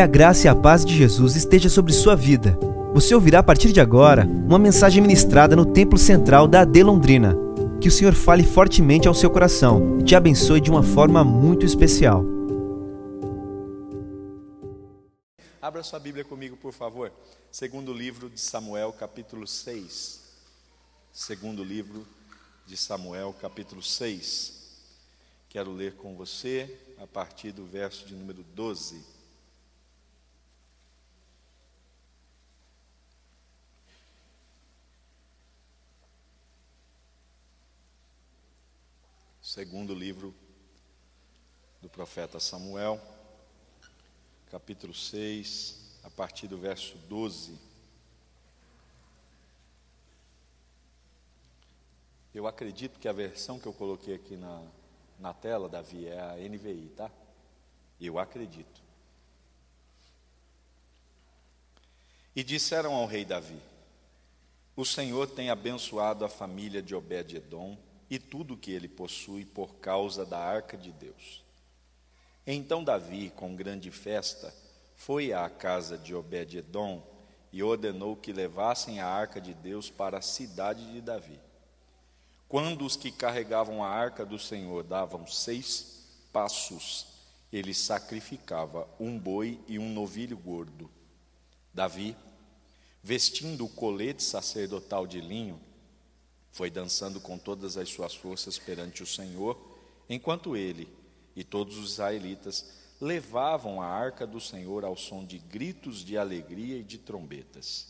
Que a graça e a paz de Jesus esteja sobre sua vida. Você ouvirá a partir de agora uma mensagem ministrada no Templo Central da AD Londrina. Que o Senhor fale fortemente ao seu coração e te abençoe de uma forma muito especial. Abra sua Bíblia comigo, por favor. Segundo livro de Samuel, capítulo 6. Segundo livro de Samuel, capítulo 6. Quero ler com você a partir do verso de número 12. Segundo livro do profeta Samuel, capítulo 6, a partir do verso 12. Eu acredito que a versão que eu coloquei aqui na, na tela, Davi, é a NVI, tá? Eu acredito. E disseram ao rei Davi: O Senhor tem abençoado a família de Obed-Edom e tudo o que ele possui por causa da arca de Deus. Então Davi, com grande festa, foi à casa de Obed-edom e ordenou que levassem a arca de Deus para a cidade de Davi. Quando os que carregavam a arca do Senhor davam seis passos, ele sacrificava um boi e um novilho gordo. Davi, vestindo o colete sacerdotal de linho, foi dançando com todas as suas forças perante o Senhor, enquanto ele e todos os israelitas levavam a arca do Senhor ao som de gritos de alegria e de trombetas.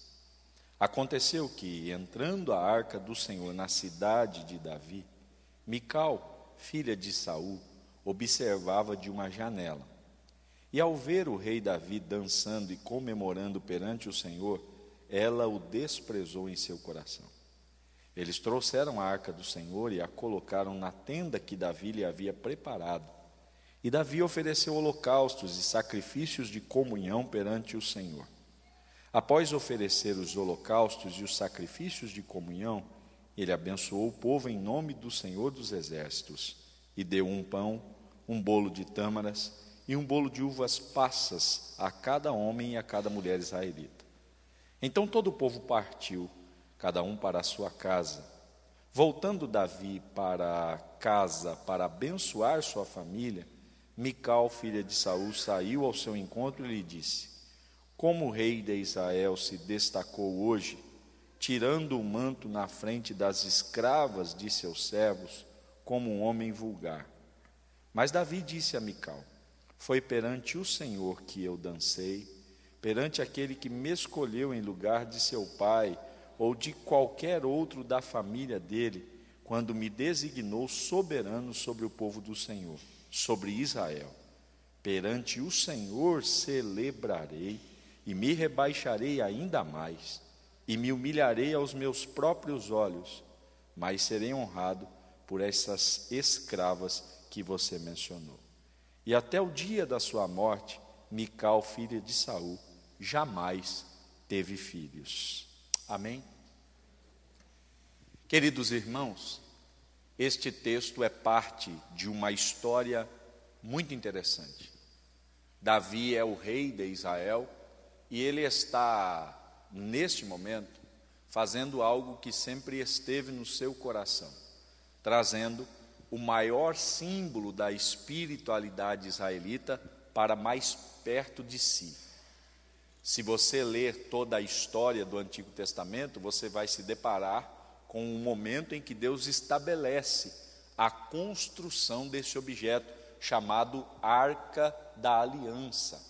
Aconteceu que, entrando a arca do Senhor na cidade de Davi, Mical, filha de Saul, observava de uma janela. E ao ver o rei Davi dançando e comemorando perante o Senhor, ela o desprezou em seu coração. Eles trouxeram a arca do Senhor e a colocaram na tenda que Davi lhe havia preparado. E Davi ofereceu holocaustos e sacrifícios de comunhão perante o Senhor. Após oferecer os holocaustos e os sacrifícios de comunhão, ele abençoou o povo em nome do Senhor dos Exércitos e deu um pão, um bolo de tâmaras e um bolo de uvas passas a cada homem e a cada mulher israelita. Então todo o povo partiu cada um para a sua casa. Voltando Davi para casa para abençoar sua família, Mical, filha de Saul, saiu ao seu encontro e lhe disse: Como o rei de Israel se destacou hoje, tirando o manto na frente das escravas de seus servos, como um homem vulgar. Mas Davi disse a Mical: Foi perante o Senhor que eu dancei, perante aquele que me escolheu em lugar de seu pai ou de qualquer outro da família dele, quando me designou soberano sobre o povo do Senhor, sobre Israel. Perante o Senhor celebrarei e me rebaixarei ainda mais, e me humilharei aos meus próprios olhos, mas serei honrado por essas escravas que você mencionou. E até o dia da sua morte, Mical, filha de Saul, jamais teve filhos. Amém? Queridos irmãos, este texto é parte de uma história muito interessante. Davi é o rei de Israel e ele está, neste momento, fazendo algo que sempre esteve no seu coração, trazendo o maior símbolo da espiritualidade israelita para mais perto de si. Se você ler toda a história do Antigo Testamento, você vai se deparar com o momento em que Deus estabelece a construção desse objeto chamado Arca da Aliança.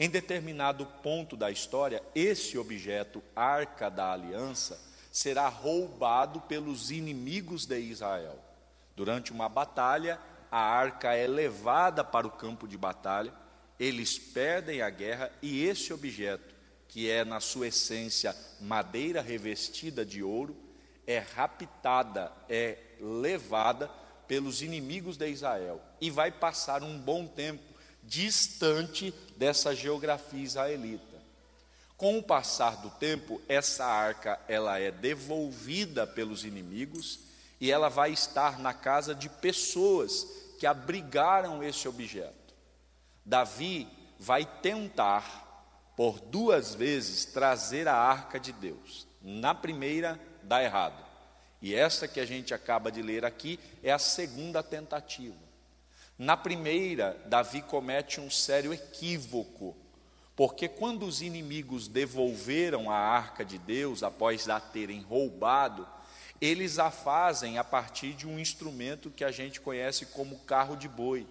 Em determinado ponto da história, esse objeto, Arca da Aliança, será roubado pelos inimigos de Israel. Durante uma batalha, a arca é levada para o campo de batalha, eles perdem a guerra e esse objeto, que é na sua essência madeira revestida de ouro, é raptada, é levada pelos inimigos de Israel e vai passar um bom tempo distante dessa geografia israelita. Com o passar do tempo, essa arca ela é devolvida pelos inimigos e ela vai estar na casa de pessoas que abrigaram esse objeto. Davi vai tentar por duas vezes trazer a arca de Deus. Na primeira, dá errado. E esta que a gente acaba de ler aqui é a segunda tentativa. Na primeira, Davi comete um sério equívoco, porque quando os inimigos devolveram a arca de Deus após a terem roubado, eles a fazem a partir de um instrumento que a gente conhece como carro de boi.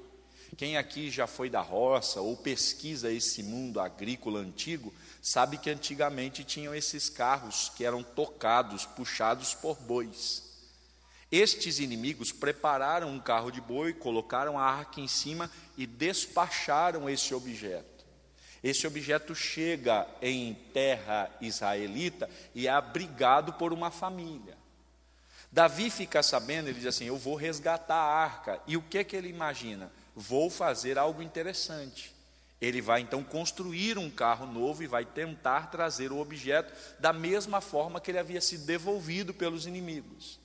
Quem aqui já foi da roça ou pesquisa esse mundo agrícola antigo, sabe que antigamente tinham esses carros que eram tocados, puxados por bois. Estes inimigos prepararam um carro de boi, colocaram a arca em cima e despacharam esse objeto. Esse objeto chega em terra israelita e é abrigado por uma família. Davi fica sabendo, ele diz assim: Eu vou resgatar a arca. E o que, que ele imagina? Vou fazer algo interessante. Ele vai então construir um carro novo e vai tentar trazer o objeto da mesma forma que ele havia sido devolvido pelos inimigos.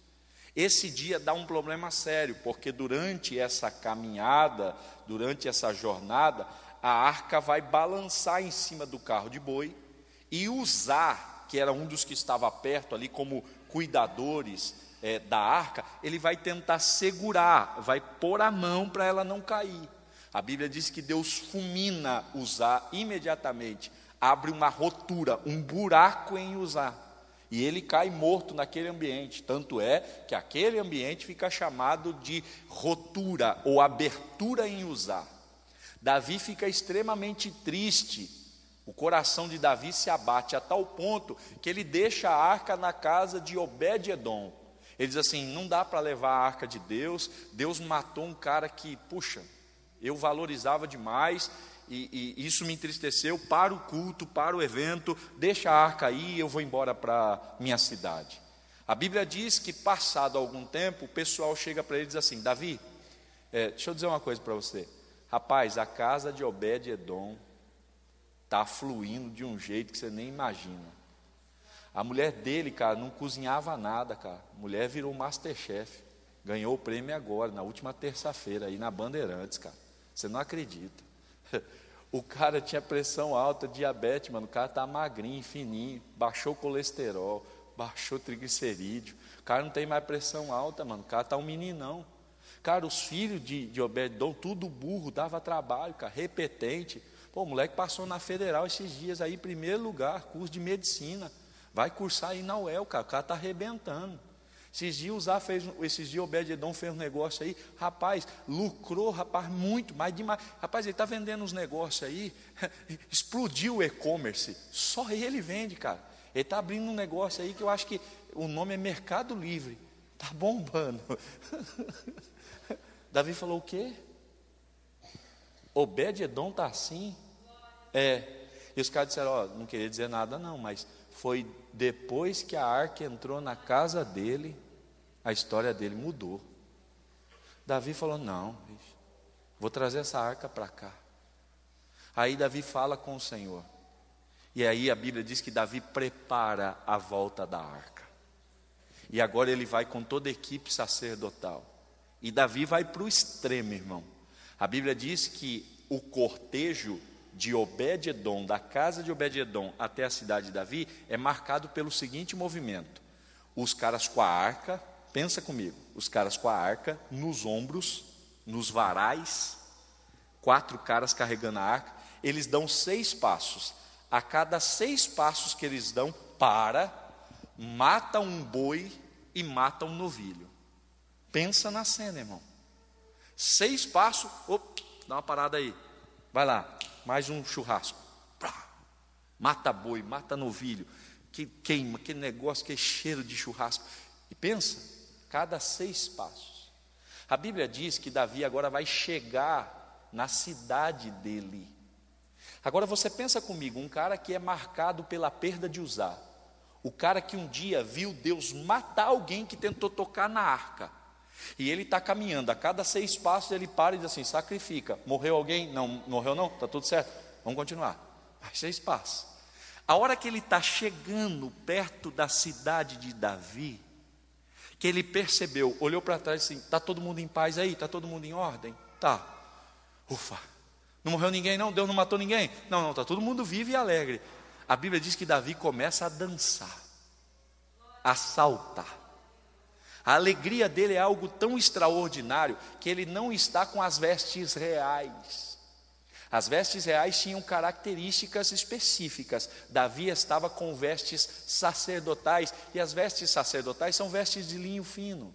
Esse dia dá um problema sério, porque durante essa caminhada, durante essa jornada, a arca vai balançar em cima do carro de boi e usar, que era um dos que estava perto ali como cuidadores é, da arca, ele vai tentar segurar, vai pôr a mão para ela não cair. A Bíblia diz que Deus fulmina usar imediatamente, abre uma rotura, um buraco em usar. E ele cai morto naquele ambiente. Tanto é que aquele ambiente fica chamado de rotura ou abertura em usar. Davi fica extremamente triste. O coração de Davi se abate a tal ponto que ele deixa a arca na casa de Obed-Edom. Ele diz assim: não dá para levar a arca de Deus. Deus matou um cara que, puxa, eu valorizava demais e, e, isso me entristeceu, para o culto, para o evento, deixa a arca aí, eu vou embora para minha cidade. A Bíblia diz que, passado algum tempo, o pessoal chega para ele e diz assim: Davi, é, deixa eu dizer uma coisa para você. Rapaz, a casa de Obed-Edom está fluindo de um jeito que você nem imagina. A mulher dele, cara, não cozinhava nada, cara. A mulher virou Masterchef. Ganhou o prêmio agora, na última terça-feira, aí na Bandeirantes, cara. Você não acredita. O cara tinha pressão alta, diabetes, mano. O cara tá magrinho, fininho, baixou colesterol, baixou triglicerídeo. O cara não tem mais pressão alta, mano. O cara tá um meninão. Cara, os filhos de, de Obededon, tudo burro, dava trabalho, cara, repetente. Pô, o moleque passou na federal esses dias aí, primeiro lugar, curso de medicina. Vai cursar aí na UEL, cara. O cara tá arrebentando. Esses dias Uzá fez, esses dias Obed-Edom fez um negócio aí, rapaz, lucrou, rapaz, muito, mais demais. Rapaz, ele está vendendo uns negócios aí, explodiu o e-commerce, só ele vende, cara. Ele está abrindo um negócio aí que eu acho que o nome é Mercado Livre, está bombando. Davi falou o quê? Obed-Edom está assim? É. E os caras disseram, ó, não queria dizer nada não, mas foi depois que a arca entrou na casa dele, a história dele mudou. Davi falou: Não, vou trazer essa arca para cá. Aí Davi fala com o Senhor. E aí a Bíblia diz que Davi prepara a volta da arca. E agora ele vai com toda a equipe sacerdotal. E Davi vai para o extremo, irmão. A Bíblia diz que o cortejo de Obed-Edom, da casa de Obed-Edom até a cidade de Davi, é marcado pelo seguinte movimento: os caras com a arca, pensa comigo, os caras com a arca nos ombros, nos varais, quatro caras carregando a arca, eles dão seis passos. A cada seis passos que eles dão, para, mata um boi e mata um novilho. Pensa na cena, irmão. Seis passos, op, dá uma parada aí. Vai lá, mais um churrasco. Mata boi, mata novilho, que queima, que negócio, que cheiro de churrasco. E pensa, cada seis passos. A Bíblia diz que Davi agora vai chegar na cidade dele. Agora você pensa comigo, um cara que é marcado pela perda de usar, o cara que um dia viu Deus matar alguém que tentou tocar na arca. E ele está caminhando, a cada seis passos ele para e diz assim: sacrifica. Morreu alguém? Não, morreu não? Está tudo certo? Vamos continuar. Mais seis passos. A hora que ele está chegando perto da cidade de Davi, que ele percebeu, olhou para trás e assim: está todo mundo em paz aí? Está todo mundo em ordem? Tá. Ufa, Não morreu ninguém, não? Deus não matou ninguém? Não, não, está todo mundo vivo e alegre. A Bíblia diz que Davi começa a dançar, a saltar. A alegria dele é algo tão extraordinário que ele não está com as vestes reais. As vestes reais tinham características específicas. Davi estava com vestes sacerdotais, e as vestes sacerdotais são vestes de linho fino.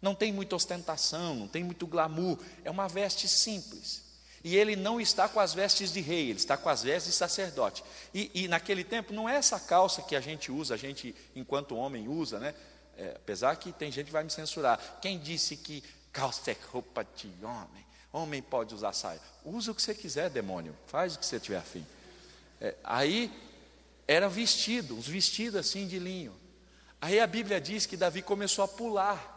Não tem muita ostentação, não tem muito glamour, é uma veste simples. E ele não está com as vestes de rei, ele está com as vestes de sacerdote. E, e naquele tempo não é essa calça que a gente usa, a gente, enquanto homem, usa, né? É, apesar que tem gente que vai me censurar. Quem disse que calça é roupa de homem? Homem pode usar saia. Usa o que você quiser, demônio. Faz o que você tiver afim. É, aí era vestido, uns vestidos assim de linho. Aí a Bíblia diz que Davi começou a pular.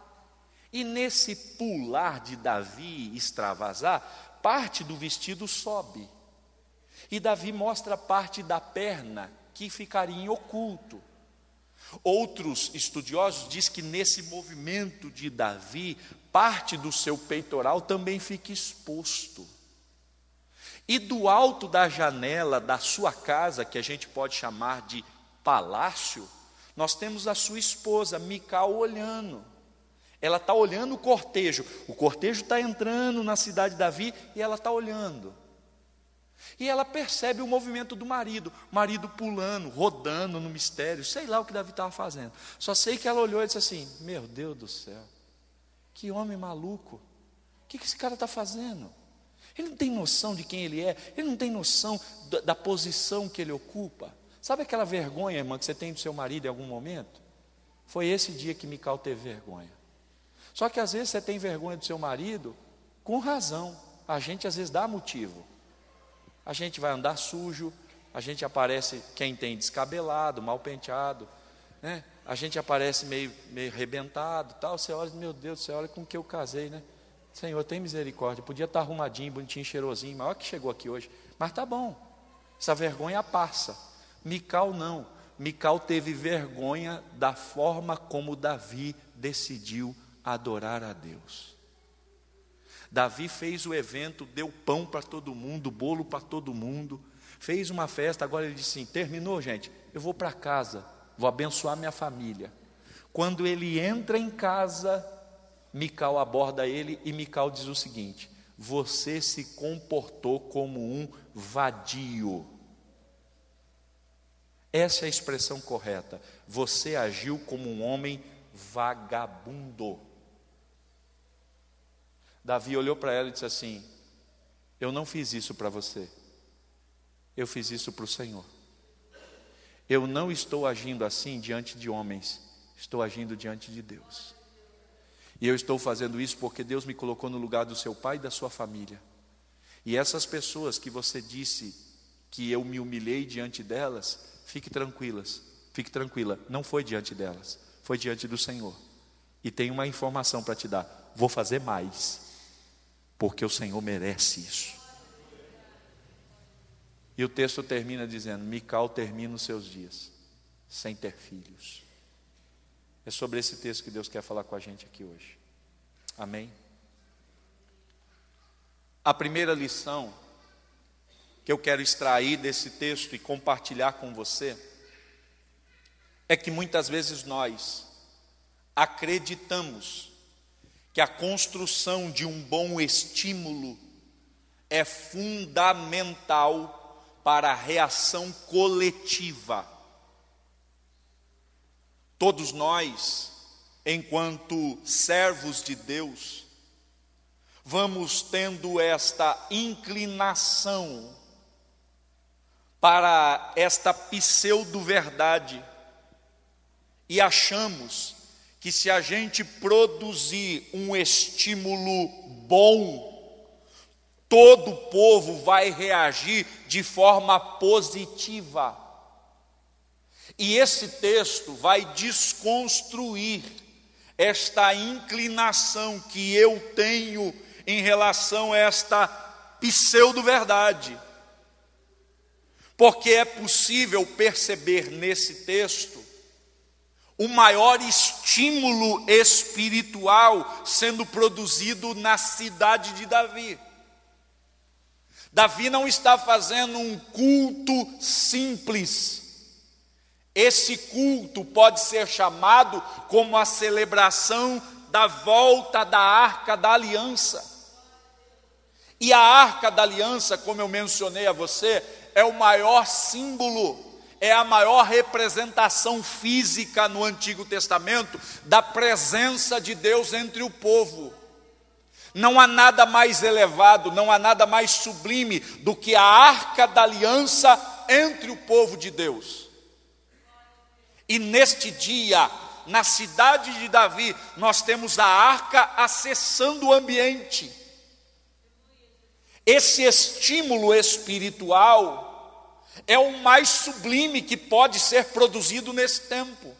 E nesse pular de Davi extravasar, parte do vestido sobe. E Davi mostra parte da perna que ficaria em oculto. Outros estudiosos dizem que nesse movimento de Davi, parte do seu peitoral também fica exposto. E do alto da janela da sua casa, que a gente pode chamar de palácio, nós temos a sua esposa, Mical, olhando. Ela está olhando o cortejo. O cortejo está entrando na cidade de Davi e ela está olhando. E ela percebe o movimento do marido, marido pulando, rodando no mistério, sei lá o que Davi estava fazendo. Só sei que ela olhou e disse assim: Meu Deus do céu, que homem maluco, o que, que esse cara está fazendo? Ele não tem noção de quem ele é, ele não tem noção da, da posição que ele ocupa. Sabe aquela vergonha, irmã, que você tem do seu marido em algum momento? Foi esse dia que Mical teve vergonha. Só que às vezes você tem vergonha do seu marido com razão. A gente às vezes dá motivo a gente vai andar sujo, a gente aparece quem tem descabelado, mal penteado, né? A gente aparece meio, meio rebentado, tal. Você olha, meu Deus, você olha com que eu casei, né? Senhor, tem misericórdia. Podia estar arrumadinho, bonitinho, cheirosinho, maior que chegou aqui hoje. Mas tá bom. Essa vergonha passa. Mical não. Mical teve vergonha da forma como Davi decidiu adorar a Deus. Davi fez o evento, deu pão para todo mundo, bolo para todo mundo, fez uma festa. Agora ele disse assim: terminou, gente, eu vou para casa, vou abençoar minha família. Quando ele entra em casa, Mical aborda ele e Mical diz o seguinte: Você se comportou como um vadio. Essa é a expressão correta. Você agiu como um homem vagabundo. Davi olhou para ela e disse assim: Eu não fiz isso para você, eu fiz isso para o Senhor. Eu não estou agindo assim diante de homens, estou agindo diante de Deus. E eu estou fazendo isso porque Deus me colocou no lugar do seu pai e da sua família. E essas pessoas que você disse que eu me humilhei diante delas, fique tranquilas, fique tranquila, não foi diante delas, foi diante do Senhor. E tem uma informação para te dar: vou fazer mais porque o Senhor merece isso. E o texto termina dizendo: Mical termina os seus dias sem ter filhos. É sobre esse texto que Deus quer falar com a gente aqui hoje. Amém? A primeira lição que eu quero extrair desse texto e compartilhar com você é que muitas vezes nós acreditamos que a construção de um bom estímulo é fundamental para a reação coletiva. Todos nós, enquanto servos de Deus, vamos tendo esta inclinação para esta pseudo-verdade e achamos que se a gente produzir um estímulo bom, todo o povo vai reagir de forma positiva. E esse texto vai desconstruir esta inclinação que eu tenho em relação a esta pseudo-verdade. Porque é possível perceber nesse texto o maior estímulo espiritual sendo produzido na cidade de Davi. Davi não está fazendo um culto simples. Esse culto pode ser chamado como a celebração da volta da arca da aliança. E a arca da aliança, como eu mencionei a você, é o maior símbolo, é a maior representação física no Antigo Testamento da presença de Deus entre o povo. Não há nada mais elevado, não há nada mais sublime do que a arca da aliança entre o povo de Deus. E neste dia, na cidade de Davi, nós temos a arca acessando o ambiente. Esse estímulo espiritual é o mais sublime que pode ser produzido nesse tempo.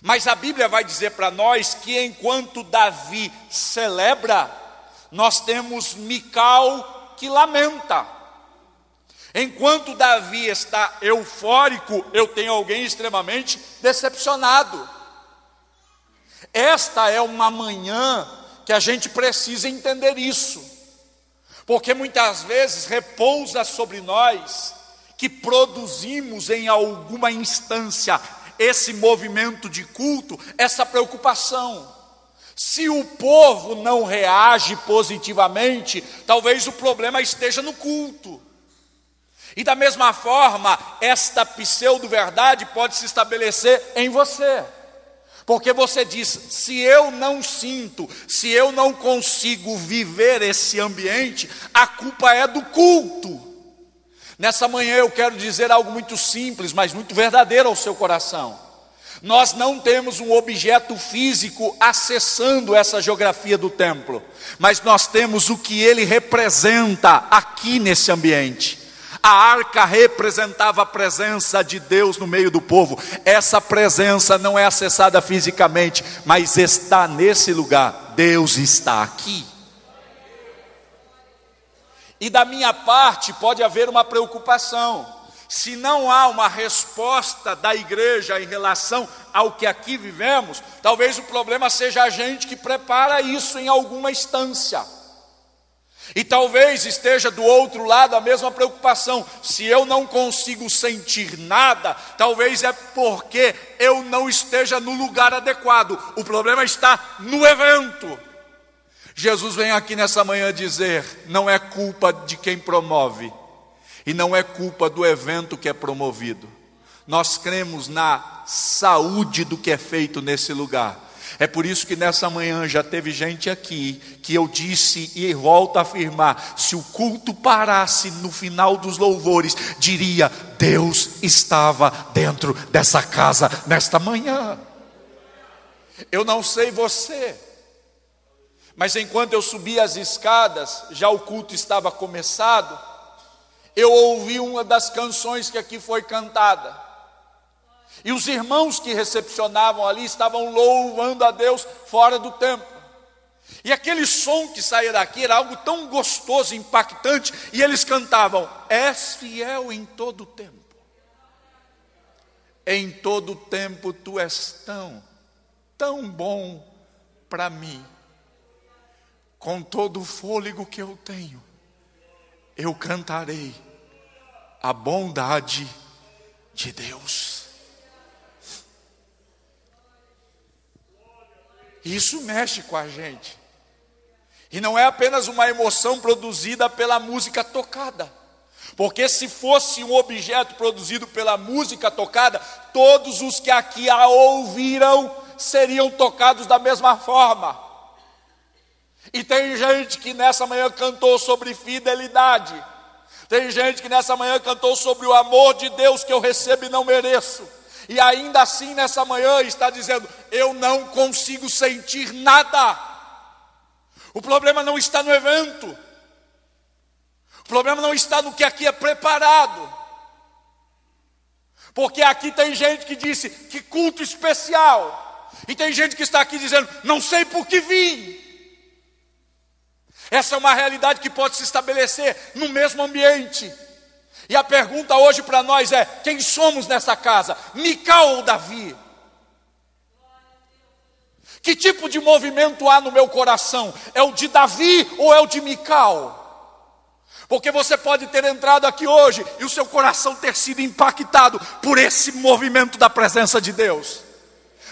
Mas a Bíblia vai dizer para nós que enquanto Davi celebra, nós temos Mical que lamenta. Enquanto Davi está eufórico, eu tenho alguém extremamente decepcionado. Esta é uma manhã que a gente precisa entender isso, porque muitas vezes repousa sobre nós que produzimos em alguma instância esse movimento de culto, essa preocupação. Se o povo não reage positivamente, talvez o problema esteja no culto. E da mesma forma, esta pseudo-verdade pode se estabelecer em você. Porque você diz: se eu não sinto, se eu não consigo viver esse ambiente, a culpa é do culto. Nessa manhã eu quero dizer algo muito simples, mas muito verdadeiro ao seu coração. Nós não temos um objeto físico acessando essa geografia do templo, mas nós temos o que ele representa aqui nesse ambiente. A arca representava a presença de Deus no meio do povo. Essa presença não é acessada fisicamente, mas está nesse lugar. Deus está aqui. E da minha parte pode haver uma preocupação. Se não há uma resposta da igreja em relação ao que aqui vivemos, talvez o problema seja a gente que prepara isso em alguma instância. E talvez esteja do outro lado a mesma preocupação. Se eu não consigo sentir nada, talvez é porque eu não esteja no lugar adequado. O problema está no evento. Jesus vem aqui nessa manhã dizer: não é culpa de quem promove, e não é culpa do evento que é promovido. Nós cremos na saúde do que é feito nesse lugar. É por isso que nessa manhã já teve gente aqui que eu disse e volto a afirmar: se o culto parasse no final dos louvores, diria: Deus estava dentro dessa casa nesta manhã. Eu não sei você, mas enquanto eu subia as escadas, já o culto estava começado, eu ouvi uma das canções que aqui foi cantada. E os irmãos que recepcionavam ali estavam louvando a Deus fora do templo. E aquele som que saía daqui era algo tão gostoso, impactante, e eles cantavam: És fiel em todo o tempo. Em todo o tempo tu és tão, tão bom para mim com todo o fôlego que eu tenho, eu cantarei a bondade de Deus. Isso mexe com a gente. E não é apenas uma emoção produzida pela música tocada. Porque se fosse um objeto produzido pela música tocada, todos os que aqui a ouviram seriam tocados da mesma forma. E tem gente que nessa manhã cantou sobre fidelidade. Tem gente que nessa manhã cantou sobre o amor de Deus que eu recebo e não mereço. E ainda assim nessa manhã está dizendo: eu não consigo sentir nada. O problema não está no evento. O problema não está no que aqui é preparado. Porque aqui tem gente que disse que culto especial. E tem gente que está aqui dizendo: não sei por que vim. Essa é uma realidade que pode se estabelecer no mesmo ambiente. E a pergunta hoje para nós é: quem somos nessa casa? Mical ou Davi? Que tipo de movimento há no meu coração? É o de Davi ou é o de Mical? Porque você pode ter entrado aqui hoje e o seu coração ter sido impactado por esse movimento da presença de Deus.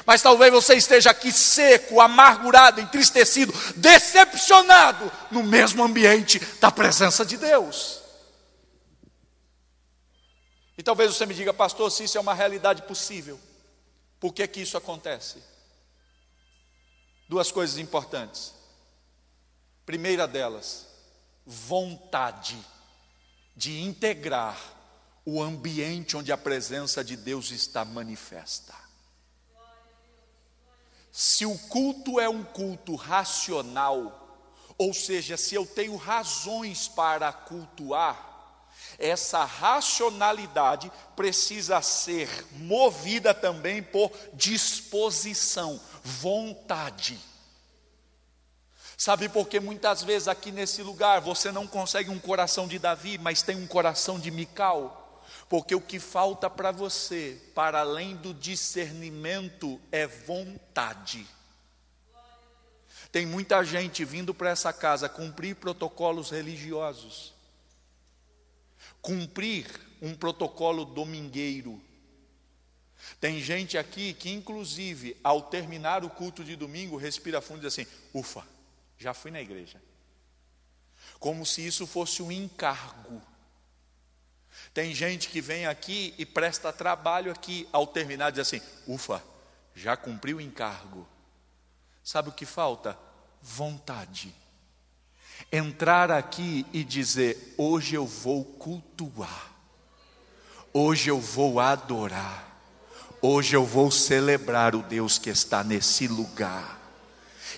Mas talvez você esteja aqui seco, amargurado, entristecido, decepcionado no mesmo ambiente da presença de Deus. E talvez você me diga, pastor, se isso é uma realidade possível, por que que isso acontece? Duas coisas importantes. Primeira delas, vontade de integrar o ambiente onde a presença de Deus está manifesta. Se o culto é um culto racional, ou seja, se eu tenho razões para cultuar, essa racionalidade precisa ser movida também por disposição, vontade. Sabe por que muitas vezes aqui nesse lugar você não consegue um coração de Davi, mas tem um coração de Mical? Porque o que falta para você, para além do discernimento, é vontade. Tem muita gente vindo para essa casa cumprir protocolos religiosos, cumprir um protocolo domingueiro. Tem gente aqui que, inclusive, ao terminar o culto de domingo, respira fundo e diz assim: ufa, já fui na igreja. Como se isso fosse um encargo. Tem gente que vem aqui e presta trabalho aqui, ao terminar, diz assim: ufa, já cumpriu o encargo. Sabe o que falta? Vontade. Entrar aqui e dizer: hoje eu vou cultuar, hoje eu vou adorar, hoje eu vou celebrar o Deus que está nesse lugar.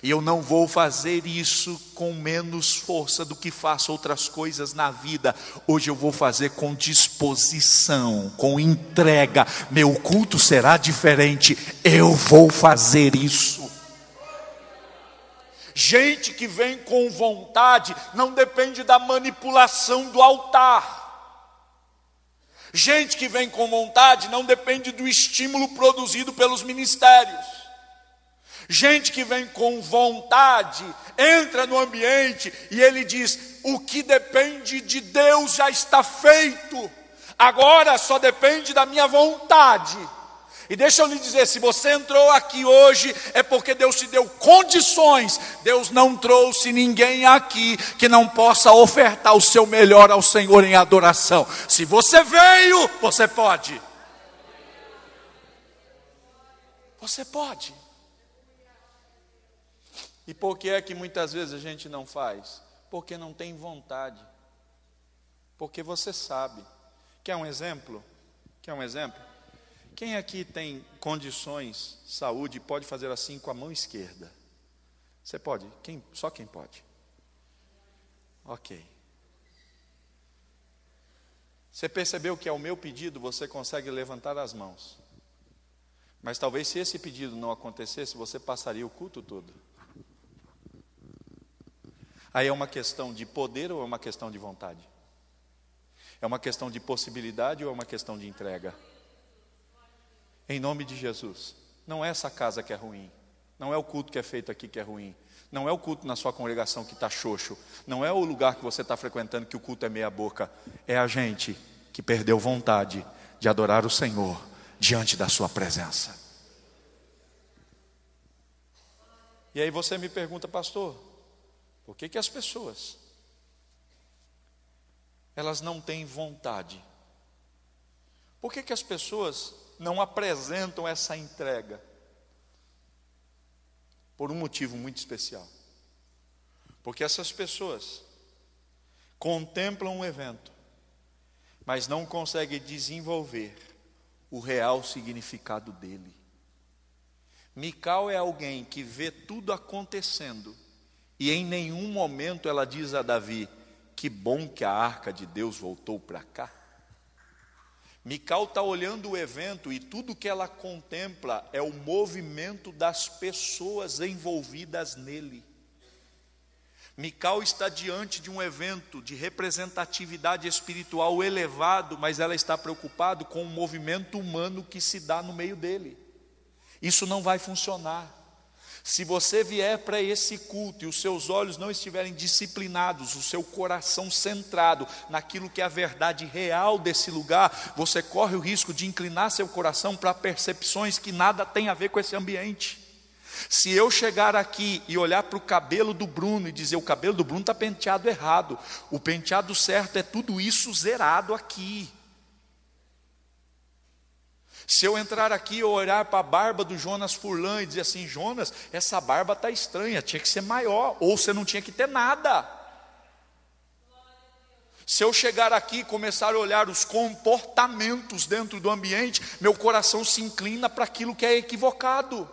E eu não vou fazer isso com menos força do que faço outras coisas na vida. Hoje eu vou fazer com disposição, com entrega. Meu culto será diferente. Eu vou fazer isso. Gente que vem com vontade não depende da manipulação do altar. Gente que vem com vontade não depende do estímulo produzido pelos ministérios. Gente que vem com vontade, entra no ambiente e ele diz: o que depende de Deus já está feito, agora só depende da minha vontade. E deixa eu lhe dizer: se você entrou aqui hoje, é porque Deus te deu condições, Deus não trouxe ninguém aqui que não possa ofertar o seu melhor ao Senhor em adoração. Se você veio, você pode. Você pode. E por que é que muitas vezes a gente não faz? Porque não tem vontade. Porque você sabe. Quer um exemplo? Quer um exemplo? Quem aqui tem condições, saúde, pode fazer assim com a mão esquerda? Você pode? Quem? Só quem pode. Ok. Você percebeu que ao meu pedido você consegue levantar as mãos. Mas talvez se esse pedido não acontecesse, você passaria o culto todo. Aí é uma questão de poder ou é uma questão de vontade? É uma questão de possibilidade ou é uma questão de entrega? Em nome de Jesus. Não é essa casa que é ruim. Não é o culto que é feito aqui que é ruim. Não é o culto na sua congregação que está xoxo. Não é o lugar que você está frequentando que o culto é meia boca. É a gente que perdeu vontade de adorar o Senhor diante da sua presença. E aí você me pergunta, pastor, por que, que as pessoas elas não têm vontade? Por que, que as pessoas não apresentam essa entrega? Por um motivo muito especial. Porque essas pessoas contemplam um evento, mas não conseguem desenvolver o real significado dele. Mical é alguém que vê tudo acontecendo e em nenhum momento ela diz a Davi: Que bom que a arca de Deus voltou para cá. Mical está olhando o evento e tudo que ela contempla é o movimento das pessoas envolvidas nele. Mical está diante de um evento de representatividade espiritual elevado, mas ela está preocupada com o movimento humano que se dá no meio dele. Isso não vai funcionar. Se você vier para esse culto e os seus olhos não estiverem disciplinados, o seu coração centrado naquilo que é a verdade real desse lugar, você corre o risco de inclinar seu coração para percepções que nada tem a ver com esse ambiente. Se eu chegar aqui e olhar para o cabelo do Bruno e dizer o cabelo do Bruno está penteado errado, o penteado certo é tudo isso zerado aqui. Se eu entrar aqui e olhar para a barba do Jonas Furlan e dizer assim, Jonas, essa barba está estranha, tinha que ser maior, ou você não tinha que ter nada. Se eu chegar aqui e começar a olhar os comportamentos dentro do ambiente, meu coração se inclina para aquilo que é equivocado.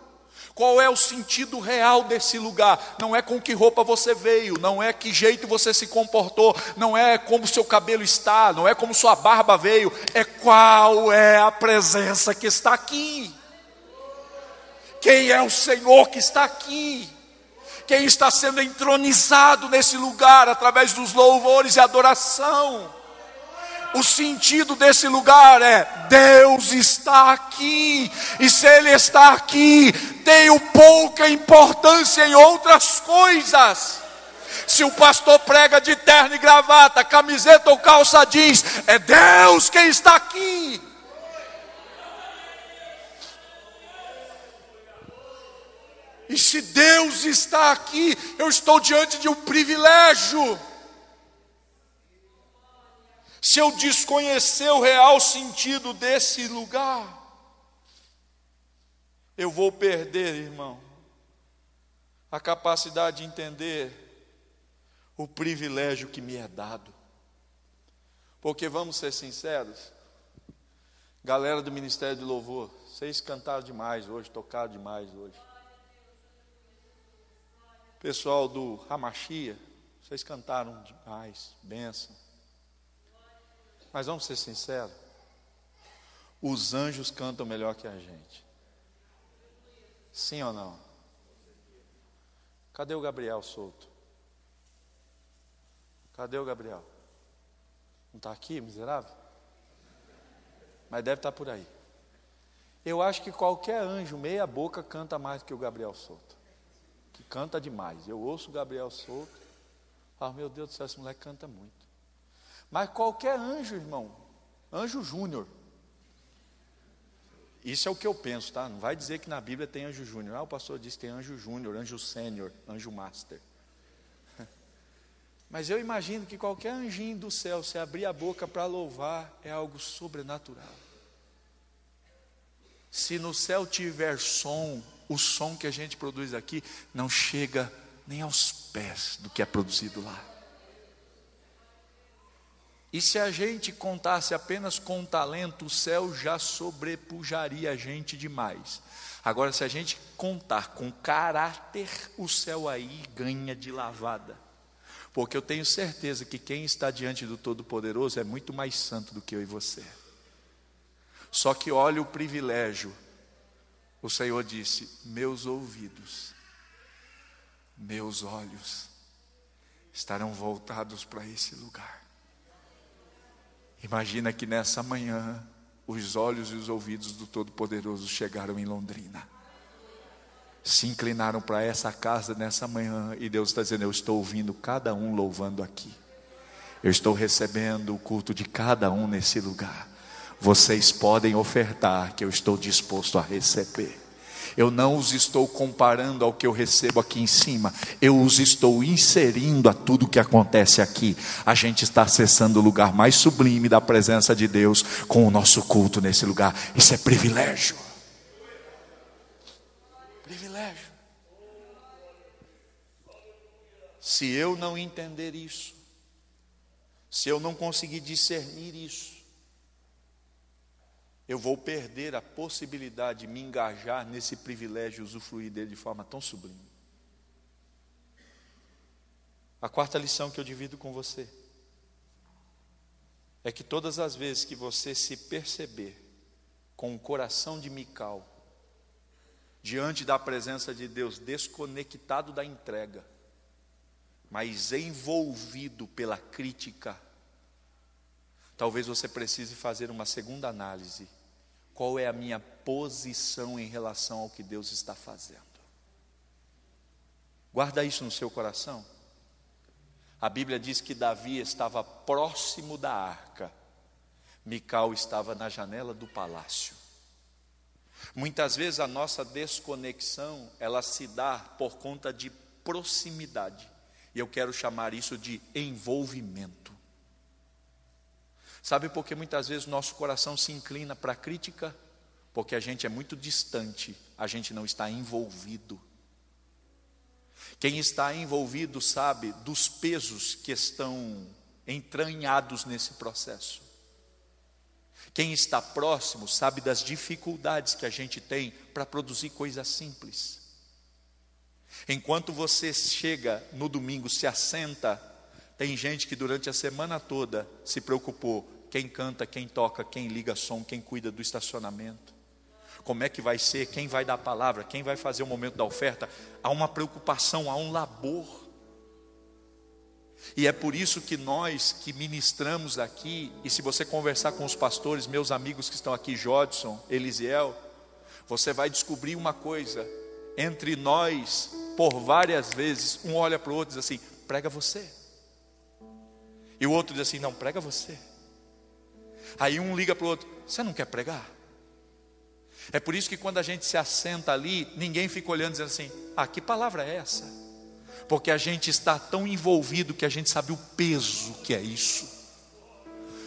Qual é o sentido real desse lugar? Não é com que roupa você veio, não é que jeito você se comportou, não é como seu cabelo está, não é como sua barba veio, é qual é a presença que está aqui. Quem é o Senhor que está aqui? Quem está sendo entronizado nesse lugar através dos louvores e adoração? O sentido desse lugar é: Deus está aqui, e se Ele está aqui, tenho pouca importância em outras coisas. Se o pastor prega de terno e gravata, camiseta ou calça jeans, é Deus quem está aqui. E se Deus está aqui, eu estou diante de um privilégio se eu desconhecer o real sentido desse lugar, eu vou perder, irmão, a capacidade de entender o privilégio que me é dado. Porque vamos ser sinceros, galera do Ministério de Louvor, vocês cantaram demais hoje, tocaram demais hoje. Pessoal do Ramachia, vocês cantaram demais, benção. Mas vamos ser sinceros: os anjos cantam melhor que a gente. Sim ou não? Cadê o Gabriel solto? Cadê o Gabriel? Não está aqui, miserável? Mas deve estar tá por aí. Eu acho que qualquer anjo, meia boca, canta mais do que o Gabriel solto. Que canta demais. Eu ouço o Gabriel solto. Ah, meu Deus do céu, esse moleque canta muito. Mas qualquer anjo, irmão, anjo júnior. Isso é o que eu penso, tá? Não vai dizer que na Bíblia tem anjo júnior. Ah, o pastor disse que tem anjo júnior, anjo sênior, anjo master. Mas eu imagino que qualquer anjinho do céu, se abrir a boca para louvar, é algo sobrenatural. Se no céu tiver som, o som que a gente produz aqui não chega nem aos pés do que é produzido lá. E se a gente contasse apenas com talento, o céu já sobrepujaria a gente demais. Agora, se a gente contar com caráter, o céu aí ganha de lavada. Porque eu tenho certeza que quem está diante do Todo-Poderoso é muito mais santo do que eu e você. Só que olha o privilégio. O Senhor disse: Meus ouvidos, meus olhos estarão voltados para esse lugar. Imagina que nessa manhã os olhos e os ouvidos do Todo-Poderoso chegaram em Londrina. Se inclinaram para essa casa nessa manhã e Deus está dizendo: Eu estou ouvindo cada um louvando aqui. Eu estou recebendo o culto de cada um nesse lugar. Vocês podem ofertar, que eu estou disposto a receber. Eu não os estou comparando ao que eu recebo aqui em cima, eu os estou inserindo a tudo que acontece aqui. A gente está acessando o lugar mais sublime da presença de Deus com o nosso culto nesse lugar. Isso é privilégio. Privilégio. Se eu não entender isso, se eu não conseguir discernir isso, eu vou perder a possibilidade de me engajar nesse privilégio e usufruir dele de forma tão sublime. A quarta lição que eu divido com você é que todas as vezes que você se perceber com o coração de Mical, diante da presença de Deus, desconectado da entrega, mas envolvido pela crítica, talvez você precise fazer uma segunda análise qual é a minha posição em relação ao que Deus está fazendo. Guarda isso no seu coração. A Bíblia diz que Davi estava próximo da arca, Mical estava na janela do palácio. Muitas vezes a nossa desconexão, ela se dá por conta de proximidade. E eu quero chamar isso de envolvimento. Sabe por que muitas vezes nosso coração se inclina para a crítica? Porque a gente é muito distante, a gente não está envolvido. Quem está envolvido sabe dos pesos que estão entranhados nesse processo. Quem está próximo sabe das dificuldades que a gente tem para produzir coisas simples. Enquanto você chega no domingo, se assenta, tem gente que durante a semana toda se preocupou: quem canta, quem toca, quem liga som, quem cuida do estacionamento. Como é que vai ser, quem vai dar a palavra, quem vai fazer o momento da oferta. Há uma preocupação, há um labor. E é por isso que nós que ministramos aqui, e se você conversar com os pastores, meus amigos que estão aqui, Jodson, Elisiel, você vai descobrir uma coisa: entre nós, por várias vezes, um olha para o outro e diz assim: prega você. E o outro diz assim: não, prega você. Aí um liga para o outro: você não quer pregar? É por isso que quando a gente se assenta ali, ninguém fica olhando dizendo assim: ah, que palavra é essa? porque a gente está tão envolvido que a gente sabe o peso que é isso.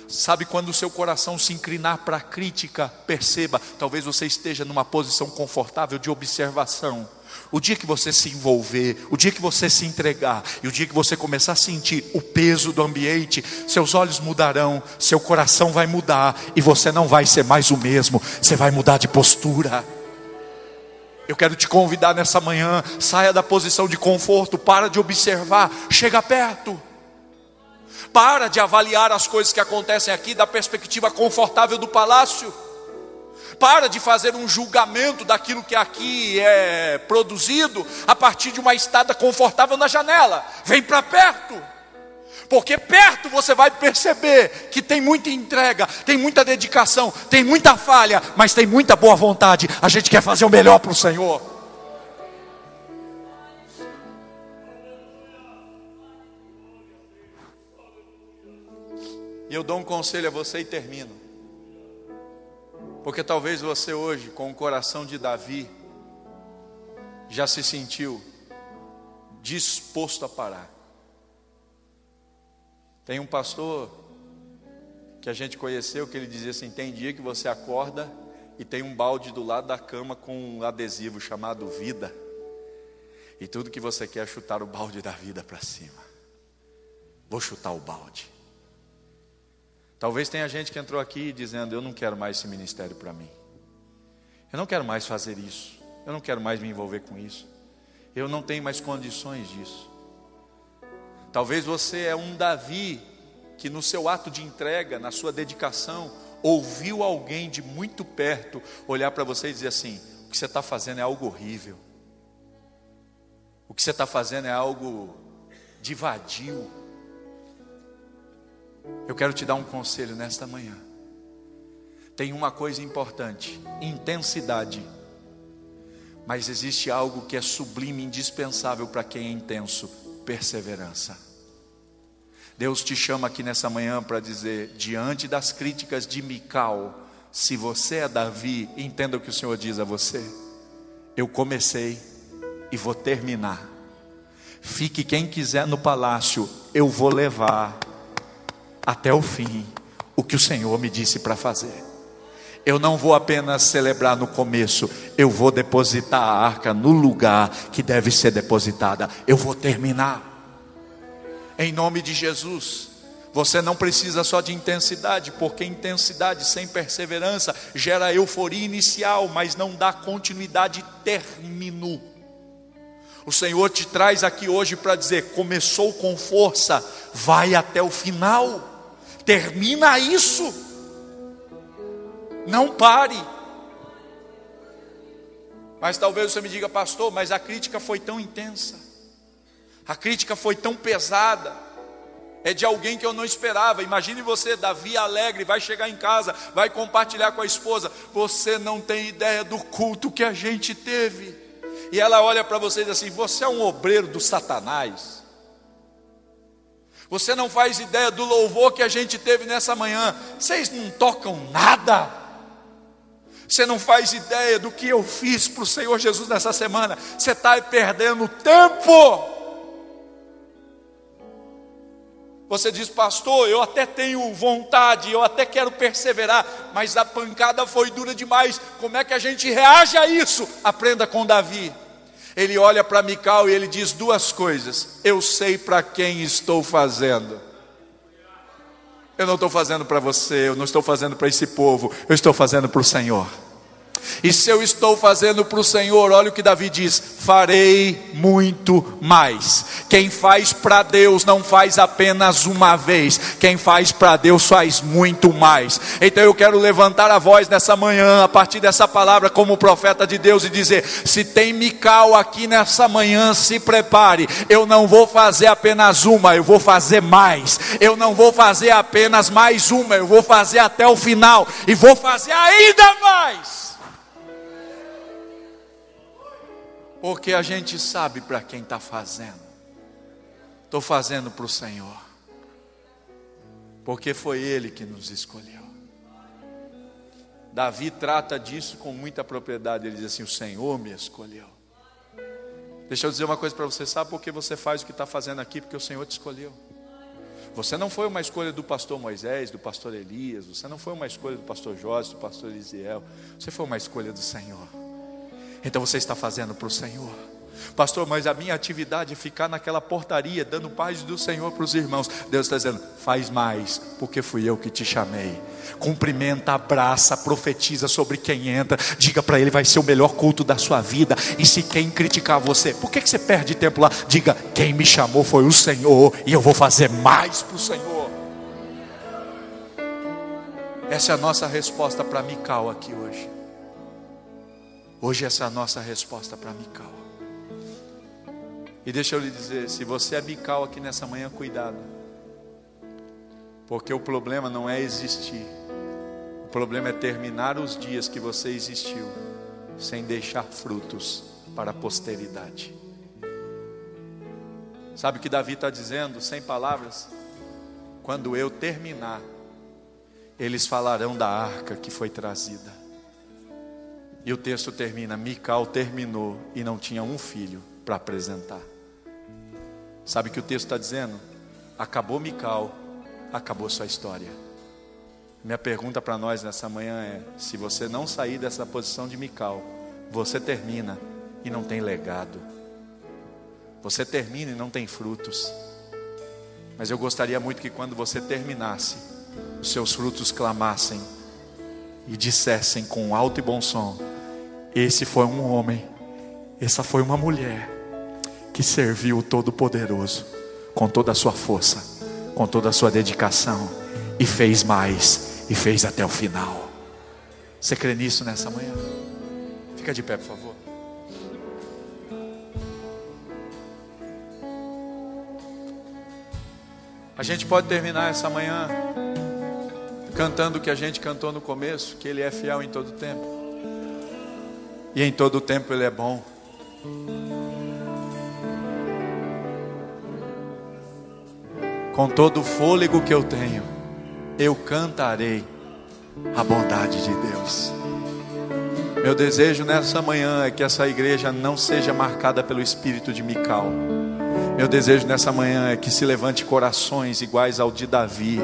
Sabe quando o seu coração se inclinar para a crítica, perceba, talvez você esteja numa posição confortável de observação. O dia que você se envolver, o dia que você se entregar, e o dia que você começar a sentir o peso do ambiente, seus olhos mudarão, seu coração vai mudar, e você não vai ser mais o mesmo, você vai mudar de postura. Eu quero te convidar nessa manhã, saia da posição de conforto, para de observar, chega perto. Para de avaliar as coisas que acontecem aqui da perspectiva confortável do palácio. Para de fazer um julgamento daquilo que aqui é produzido a partir de uma estada confortável na janela. Vem para perto porque perto você vai perceber que tem muita entrega, tem muita dedicação, tem muita falha, mas tem muita boa vontade. A gente quer fazer o melhor para o Senhor. E eu dou um conselho a você e termino. Porque talvez você hoje, com o coração de Davi, já se sentiu disposto a parar. Tem um pastor que a gente conheceu que ele dizia assim: tem dia que você acorda e tem um balde do lado da cama com um adesivo chamado vida, e tudo que você quer é chutar o balde da vida para cima. Vou chutar o balde. Talvez tenha gente que entrou aqui dizendo: Eu não quero mais esse ministério para mim. Eu não quero mais fazer isso. Eu não quero mais me envolver com isso. Eu não tenho mais condições disso. Talvez você é um Davi que no seu ato de entrega, na sua dedicação, ouviu alguém de muito perto olhar para você e dizer assim: o que você está fazendo é algo horrível, o que você está fazendo é algo de vadio. Eu quero te dar um conselho nesta manhã. Tem uma coisa importante: intensidade. Mas existe algo que é sublime, indispensável para quem é intenso: perseverança. Deus te chama aqui nessa manhã para dizer, diante das críticas de Mical, se você é Davi, entenda o que o Senhor diz a você. Eu comecei e vou terminar. Fique quem quiser no palácio, eu vou levar até o fim o que o Senhor me disse para fazer. Eu não vou apenas celebrar no começo, eu vou depositar a arca no lugar que deve ser depositada. Eu vou terminar. Em nome de Jesus. Você não precisa só de intensidade, porque intensidade sem perseverança gera euforia inicial, mas não dá continuidade término. O Senhor te traz aqui hoje para dizer: começou com força, vai até o final, termina isso. Não pare. Mas talvez você me diga, pastor, mas a crítica foi tão intensa, a crítica foi tão pesada, é de alguém que eu não esperava. Imagine você, Davi alegre, vai chegar em casa, vai compartilhar com a esposa. Você não tem ideia do culto que a gente teve. E ela olha para você e diz assim: Você é um obreiro do Satanás. Você não faz ideia do louvor que a gente teve nessa manhã. Vocês não tocam nada. Você não faz ideia do que eu fiz para o Senhor Jesus nessa semana. Você está perdendo tempo. Você diz, pastor, eu até tenho vontade, eu até quero perseverar, mas a pancada foi dura demais. Como é que a gente reage a isso? Aprenda com Davi. Ele olha para Mical e ele diz duas coisas: Eu sei para quem estou fazendo. Eu não estou fazendo para você, eu não estou fazendo para esse povo, eu estou fazendo para o Senhor. E se eu estou fazendo para o Senhor, olha o que Davi diz: farei muito mais. Quem faz para Deus não faz apenas uma vez, quem faz para Deus faz muito mais. Então eu quero levantar a voz nessa manhã, a partir dessa palavra, como profeta de Deus, e dizer: se tem Mical aqui nessa manhã, se prepare. Eu não vou fazer apenas uma, eu vou fazer mais. Eu não vou fazer apenas mais uma, eu vou fazer até o final, e vou fazer ainda mais. Porque a gente sabe para quem está fazendo. Estou fazendo para o Senhor. Porque foi Ele que nos escolheu. Davi trata disso com muita propriedade. Ele diz assim: O Senhor me escolheu. Deixa eu dizer uma coisa para você: sabe por que você faz o que está fazendo aqui? Porque o Senhor te escolheu. Você não foi uma escolha do pastor Moisés, do pastor Elias, você não foi uma escolha do pastor Jorge, do pastor Elisiel, você foi uma escolha do Senhor. Então você está fazendo para o Senhor. Pastor, mas a minha atividade é ficar naquela portaria, dando paz do Senhor para os irmãos. Deus está dizendo: faz mais, porque fui eu que te chamei. Cumprimenta, abraça, profetiza sobre quem entra. Diga para ele: vai ser o melhor culto da sua vida. E se quem criticar você, por que, que você perde tempo lá? Diga: quem me chamou foi o Senhor, e eu vou fazer mais para o Senhor. Essa é a nossa resposta para Mical aqui hoje. Hoje essa é a nossa resposta para Mical. E deixa eu lhe dizer, se você é Mical aqui nessa manhã, cuidado. Porque o problema não é existir. O problema é terminar os dias que você existiu sem deixar frutos para a posteridade. Sabe o que Davi está dizendo, sem palavras? Quando eu terminar, eles falarão da arca que foi trazida. E o texto termina: Mical terminou e não tinha um filho para apresentar. Sabe o que o texto está dizendo? Acabou Mical, acabou sua história. Minha pergunta para nós nessa manhã é: se você não sair dessa posição de Mical, você termina e não tem legado. Você termina e não tem frutos. Mas eu gostaria muito que quando você terminasse, os seus frutos clamassem e dissessem com alto e bom som: esse foi um homem, essa foi uma mulher que serviu o Todo-Poderoso com toda a sua força, com toda a sua dedicação e fez mais e fez até o final. Você crê nisso nessa manhã? Fica de pé, por favor. A gente pode terminar essa manhã cantando o que a gente cantou no começo, que Ele é fiel em todo tempo. E em todo tempo Ele é bom. Com todo o fôlego que eu tenho, eu cantarei a bondade de Deus. Meu desejo nessa manhã é que essa igreja não seja marcada pelo espírito de Mical. Meu desejo nessa manhã é que se levante corações iguais ao de Davi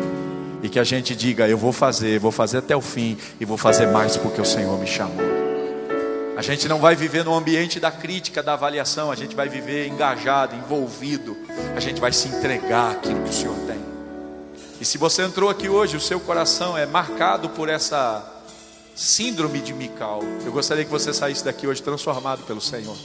e que a gente diga: Eu vou fazer, vou fazer até o fim e vou fazer mais porque o Senhor me chamou. A gente não vai viver no ambiente da crítica, da avaliação, a gente vai viver engajado, envolvido, a gente vai se entregar aquilo que o Senhor tem. E se você entrou aqui hoje, o seu coração é marcado por essa síndrome de Mical, eu gostaria que você saísse daqui hoje transformado pelo Senhor.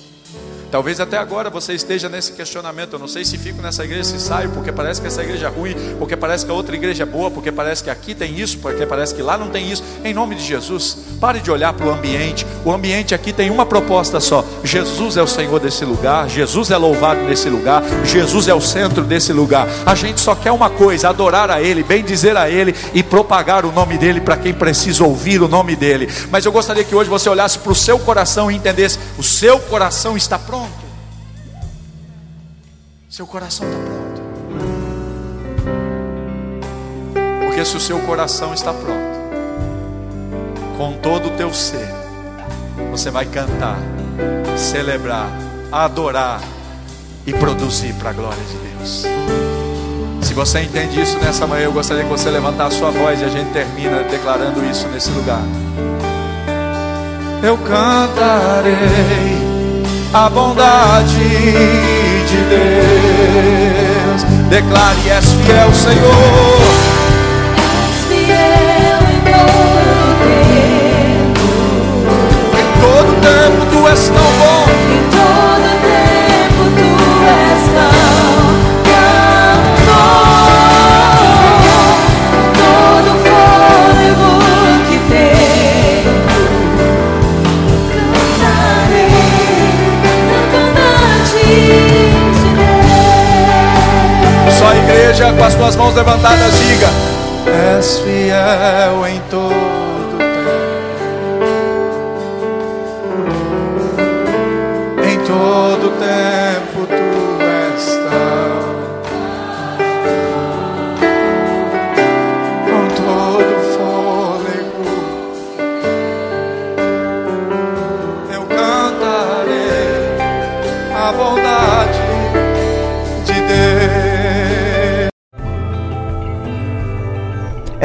Talvez até agora você esteja nesse questionamento. Eu não sei se fico nessa igreja, se saio, porque parece que essa igreja é ruim, porque parece que a outra igreja é boa, porque parece que aqui tem isso, porque parece que lá não tem isso. Em nome de Jesus, pare de olhar para o ambiente. O ambiente aqui tem uma proposta só: Jesus é o Senhor desse lugar, Jesus é louvado nesse lugar, Jesus é o centro desse lugar. A gente só quer uma coisa: adorar a Ele, bem dizer a Ele e propagar o nome dEle para quem precisa ouvir o nome dEle. Mas eu gostaria que hoje você olhasse para o seu coração e entendesse: o seu coração está pronto. Seu coração está pronto. Porque se o seu coração está pronto, com todo o teu ser, você vai cantar, celebrar, adorar e produzir para a glória de Deus. Se você entende isso nessa manhã, eu gostaria que você levantasse a sua voz e a gente termina declarando isso nesse lugar. Eu cantarei a bondade de Deus. Declare: És fiel, Senhor. És fiel em todo tempo. Em todo tempo tu és tão bom. Com as tuas mãos levantadas diga: És fiel em todo